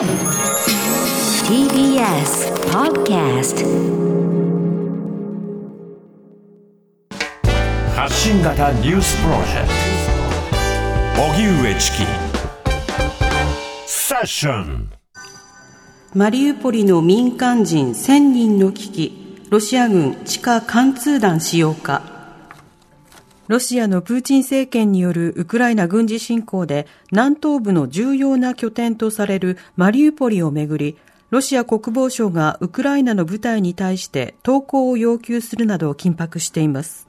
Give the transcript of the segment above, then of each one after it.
TBS Podcast 発信型ニュースプロジェクト。荻上チキ。セッション。マリウポリの民間人1000人の危機、ロシア軍地下貫通弾使用か。ロシアのプーチン政権によるウクライナ軍事侵攻で南東部の重要な拠点とされるマリウポリをめぐり、ロシア国防省がウクライナの部隊に対して投降を要求するなど緊迫しています。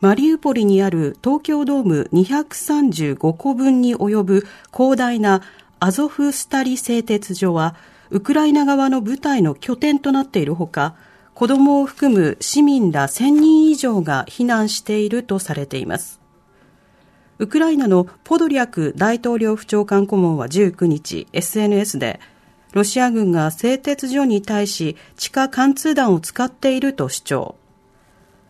マリウポリにある東京ドーム235個分に及ぶ広大なアゾフスタリ製鉄所は、ウクライナ側の部隊の拠点となっているほか、子供を含む市民ら1000人以上が避難しているとされています。ウクライナのポドリャク大統領府長官顧問は19日 SNS でロシア軍が製鉄所に対し地下貫通弾を使っていると主張。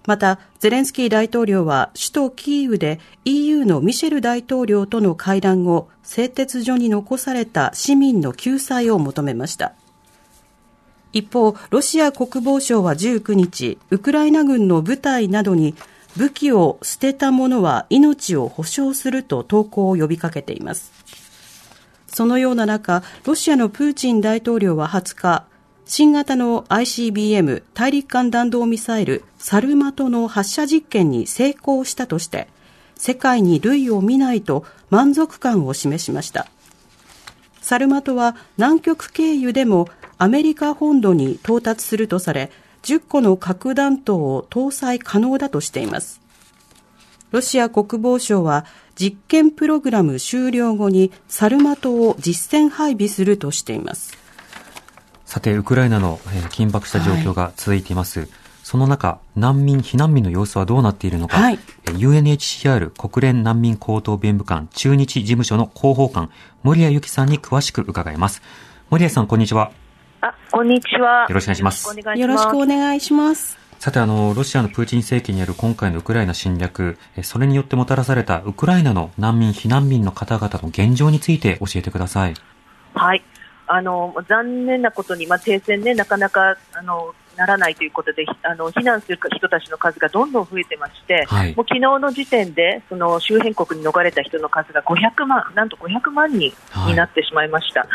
また、ゼレンスキー大統領は首都キーウで EU のミシェル大統領との会談後、製鉄所に残された市民の救済を求めました。一方、ロシア国防省は19日、ウクライナ軍の部隊などに武器を捨てた者は命を保証すると投降を呼びかけています。そのような中、ロシアのプーチン大統領は20日、新型の ICBM 大陸間弾道ミサイルサルマトの発射実験に成功したとして、世界に類を見ないと満足感を示しました。サルマトは南極経由でもアメリカ本土に到達するとされ、10個の核弾頭を搭載可能だとしています。ロシア国防省は実験プログラム終了後にサルマトを実戦配備するとしています。さて、ウクライナの緊迫した状況が続いています。はい、その中、難民、避難民の様子はどうなっているのか、はい、UNHCR 国連難民高等弁務官中日事務所の広報官、森谷由紀さんに詳しく伺います。森谷さん、こんにちは。あ、こんにちは。よろしくお願いします。よろしくお願いします。さて、あの、ロシアのプーチン政権による今回のウクライナ侵略、それによってもたらされたウクライナの難民、避難民の方々の現状について教えてください。はい。あの、残念なことに、まあ、停戦ね、なかなか、あの、ならないということで、あの避難する人たちの数がどんどん増えてまして、はい、もう昨日の時点で、その周辺国に逃れた人の数が500万、なんと500万人になってしまいました。は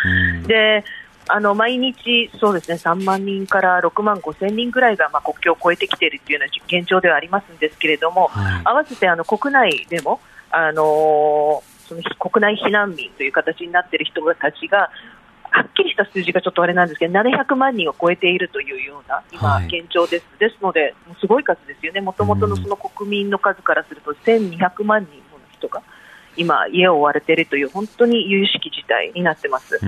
い、であの毎日、そうですね3万人から6万5千人ぐらいが、まあ、国境を越えてきているというような現状ではありますんですけれども、はい、合わせてあの国内でも、あのその国内避難民という形になっている人たちが、はっきりした数字がちょっとあれなんですけど、700万人を超えているというような、今、現状です。はい、ですので、すごい数ですよね、もともとのその国民の数からすると、1200万人もの人が今、家を追われているという、本当に有識事態になってます。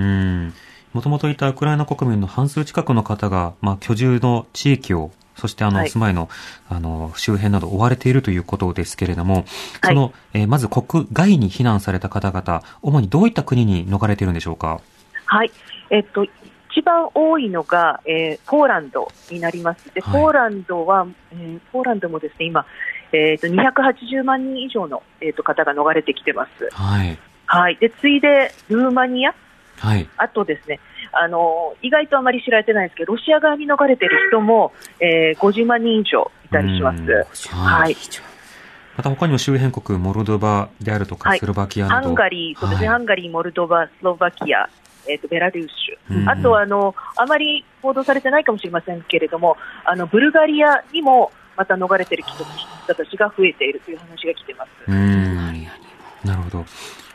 もともといたウクライナ国民の半数近くの方が、まあ、居住の地域をそしてあの、住まいの、あの、周辺など追われているということですけれども、その、えー、まず国外に避難された方々、主にどういった国に逃れているんでしょうか？はい。えっと、一番多いのが、えー、ポーランドになります。で、ポーランドは、えー、ポーランドもですね、今、えっ、ー、と、280万人以上の、えっ、と、方が逃れてきてます。はい。はい。で、次いで、ルーマニア。はい。あとですね、あの、意外とあまり知られてないんですけど、ロシア側に逃れている人も、えー、50万人以上いたりします。はい。また他にも周辺国、モルドバであるとか、スロバキアハンガリー、そうですね、ハンガリー、モルドバ、スロバキア、えーと、ベラルーシュ、あとあのあまり報道されてないかもしれませんけれども、あのブルガリアにもまた逃れている人たちが増えているという話が来てます。なるほど。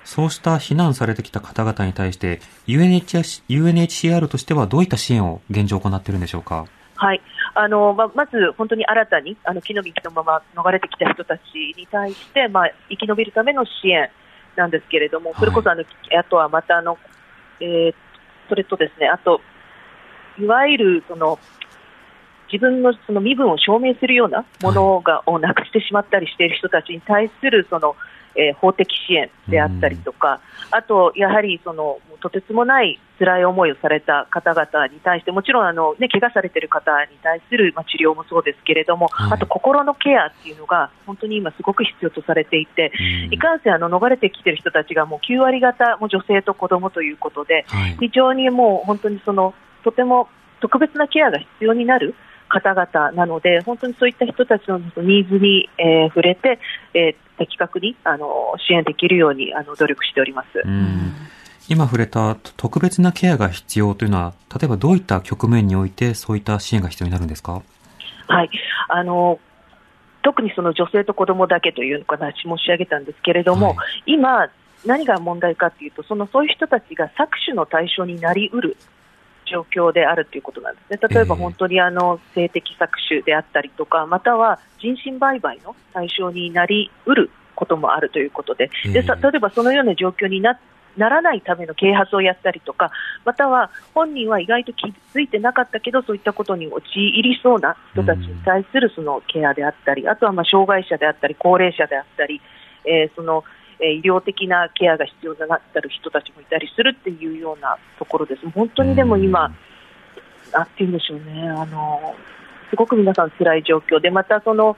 そうした避難されてきた方々に対して UNHCR, UNHCR としてはどういった支援を現状行っているんでしょうか？はい。あのままず本当に新たにあの木の幹のまま逃れてきた人たちに対して、まあ、生き延びるための支援なんですけれども、それこそあの、はい、あとはまたあのえー、それとですね、あと、いわゆるその自分のその身分を証明するようなものが、をなくしてしまったりしている人たちに対するその、えー、法的支援であったりとか、あと、やはりそのとてつもない辛い思いをされた方々に対して、もちろんあの、ね、怪我されている方に対する、まあ、治療もそうですけれども、はい、あと心のケアっていうのが、本当に今、すごく必要とされていて、いかんせんあの逃れてきている人たちがもう9割方、も女性と子供ということで、はい、非常にもう本当にそのとても特別なケアが必要になる。方々なので、本当にそういった人たちのニーズに、えー、触れて、えー、的確にあの支援できるようにあの努力しております。今触れた特別なケアが必要というのは、例えばどういった局面においてそういった支援が必要になるんですか？はい、あの特にその女性と子どもだけという話申し上げたんですけれども、はい、今、何が問題かというと、そのそういう人たちが搾取の対象になりうる状況であるということなんですね、例えば本当にあの性的搾取であったりとか、または人身売買の対象になりうることもあるということで、で例えばそのような状況になならないための啓発をやったりとか、または本人は意外と気づいてなかったけど、そういったことに陥りそうな人たちに対するそのケアであったり、あとはまあ障害者であったり、高齢者であったり、えー、そのえ医療的なケアが必要になったる人たちもいたりするっていうようなところです。本当にでも今、なんて言うんでしょうね、あのすごく皆さん辛い状況で、またその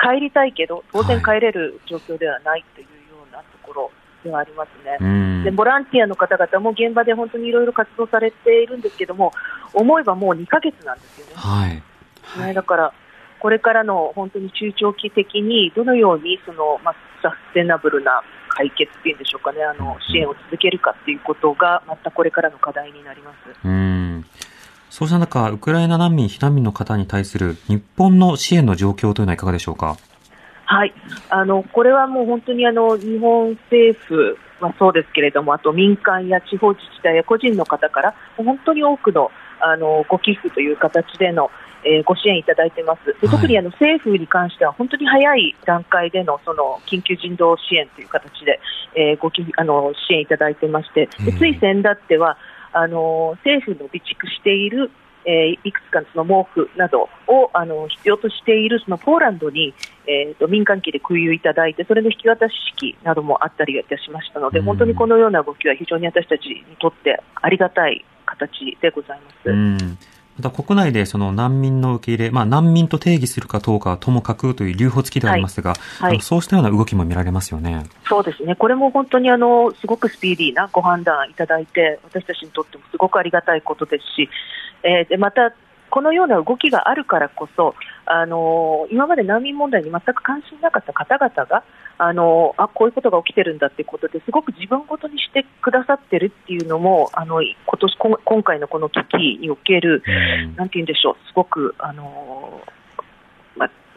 帰りたいけど、当然帰れる状況ではないというようなところではありますね。でボランティアの方々も現場で本当にいろいろ活動されているんですけども、思えばもう2ヶ月なんですよね。はい、はい、だからこれからの本当に中長期的にどのようにその、まあ、サステナブルな解決っていうんでしょうかね、あの支援を続けるかっていうことが、またこれからの課題になります。うん。そうした中、ウクライナ難民、避難民の方に対する日本の支援の状況というのはいかがでしょうか？はい、あのこれはもう本当にあの日本政府はそうですけれども、あと民間や地方自治体や個人の方から、本当に多くのあのご寄付という形でのえー、ご支援いただいてます。で特にあの政府に関しては本当に早い段階でのその緊急人道支援という形で、えー、ごきあの支援いただいてまして、でつい先だってはあの政府の備蓄しているえー、いくつかのその毛布などをあの必要としているそのポーランドに、えーと、民間機で空輸いただいてそれの引き渡し式などもあったりいたしましたので、本当にこのような動きは非常に私たちにとってありがたい形でございます。また国内でその難民の受け入れ、まあ、難民と定義するかどうかはともかくという留保付きでありますが、はいはい、そうしたような動きも見られますよね。そうですね。これも本当にあの、すごくスピーディーなご判断いただいて、私たちにとってもすごくありがたいことですし、えー、でまた、このような動きがあるからこそ、あの今まで難民問題に全く関心なかった方々が、あのあこういうことが起きてるんだということですごく自分ごとにしてくださってるっていうのも、あの今年今回のこの危機における、なんて言うんでしょう、すごく、あのまあ、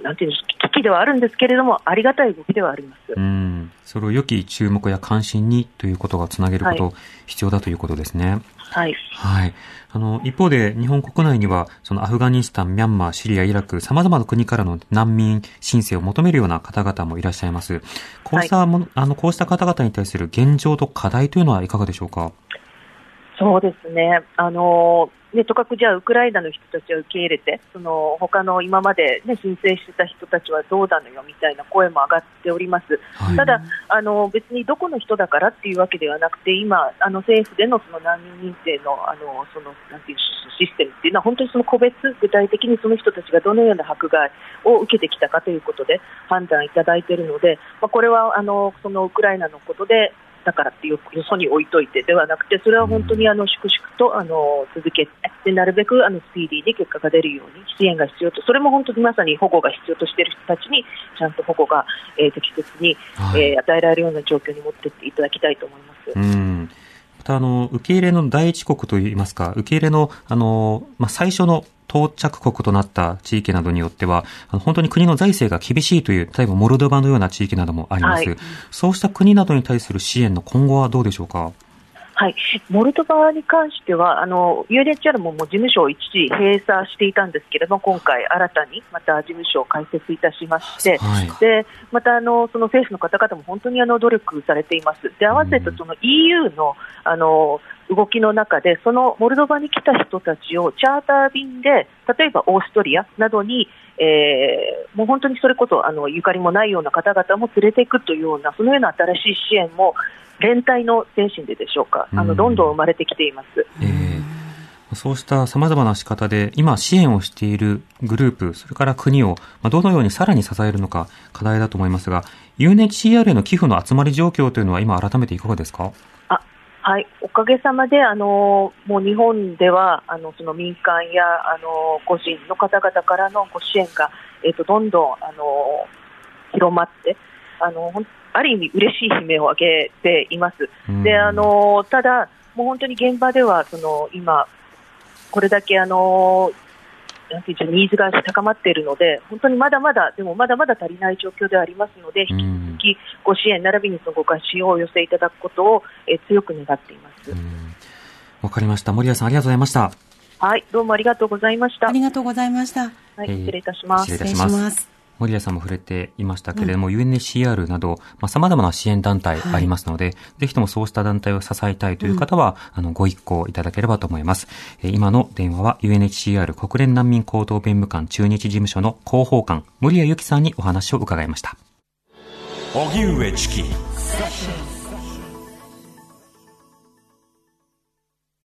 なんていうんです危機ではあるんですけれども、ありがたい動きではあります。うんそれを良き注目や関心にということがつなげること、はい、必要だということですね。はい。はい。あの、一方で日本国内には、そのアフガニスタン、ミャンマー、シリア、イラク、様々な国からの難民申請を求めるような方々もいらっしゃいます。こうしたも、はい、あの、こうした方々に対する現状と課題というのはいかがでしょうか？そうですね。あの、ね、とかくじゃあウクライナの人たちを受け入れて、その他の今まで、ね、申請してた人たちはどうなのよみたいな声も上がっております、はい、ただあの、別にどこの人だからっていうわけではなくて、今、あの政府でのその難民認定のあのそのなんていうシステムっていうのは、本当にその個別、具体的にその人たちがどのような迫害を受けてきたかということで判断いただいているので、まあ、これはあのそのウクライナのことで、だからってよそに置いといてではなくてそれは本当にあの粛々とあの続けてでなるべくあのスピーディーに結果が出るように支援が必要とそれも本当にまさに保護が必要としている人たちにちゃんと保護が、えー、適切に、はい、えー、与えられるような状況に持っていっていただきたいと思います。たあの受け入れの第一国といいますか受け入れのあの、まあ、最初の到着国となった地域などによっては、本当に国の財政が厳しいという、例えばモルドバのような地域などもあります。はい、そうした国などに対する支援の今後はどうでしょうか？はい、モルドバに関しては、あの UNHR ももう事務所を一時閉鎖していたんですけれども、今回、新たにまた事務所を開設いたしまして、はい、でまたあのその政府の方々も本当にあの努力されています、で合わせてその EU のあの動きの中で、そのモルドバに来た人たちをチャーター便で、例えばオーストリアなどに、えー、もう本当にそれこそあのゆかりもないような方々も連れていくというような、そのような新しい支援も、連帯の精神ででしょうか、あのどんどん生まれてきています。えーそうした様々な仕方で、今支援をしているグループ、それから国を、どのようにさらに支えるのか課題だと思いますが、UNHCR への寄付の集まり状況というのは今改めていかがですか？あはい、おかげさまで、あのもう日本ではあのその民間やあの個人の方々からのご支援が、えーと、どんどんあの広まって、あのある意味、嬉しい悲鳴を上げています。であのただ、もう本当に現場ではその今、これだけあのなんていうニーズが高まっているので、本当にまだまだ、でもまだまだ足りない状況ではありますので、引き続きご支援並びにそのご関心をお寄せいただくことを、え強く願っています。わかりました。森谷さん、ありがとうございました。はい、どうもありがとうございました。ありがとうございました。はい、失礼いたします。失礼いたします。森谷さんも触れていましたけれども、うん、UNHCR など、まあ、様々な支援団体ありますので、はい、ぜひともそうした団体を支えたいという方は、うん、あの、ご一行いただければと思います。えー、今の電話は UNHCR 国連難民高等弁務官中日事務所の広報官、森谷由紀さんにお話を伺いました。荻上チキ。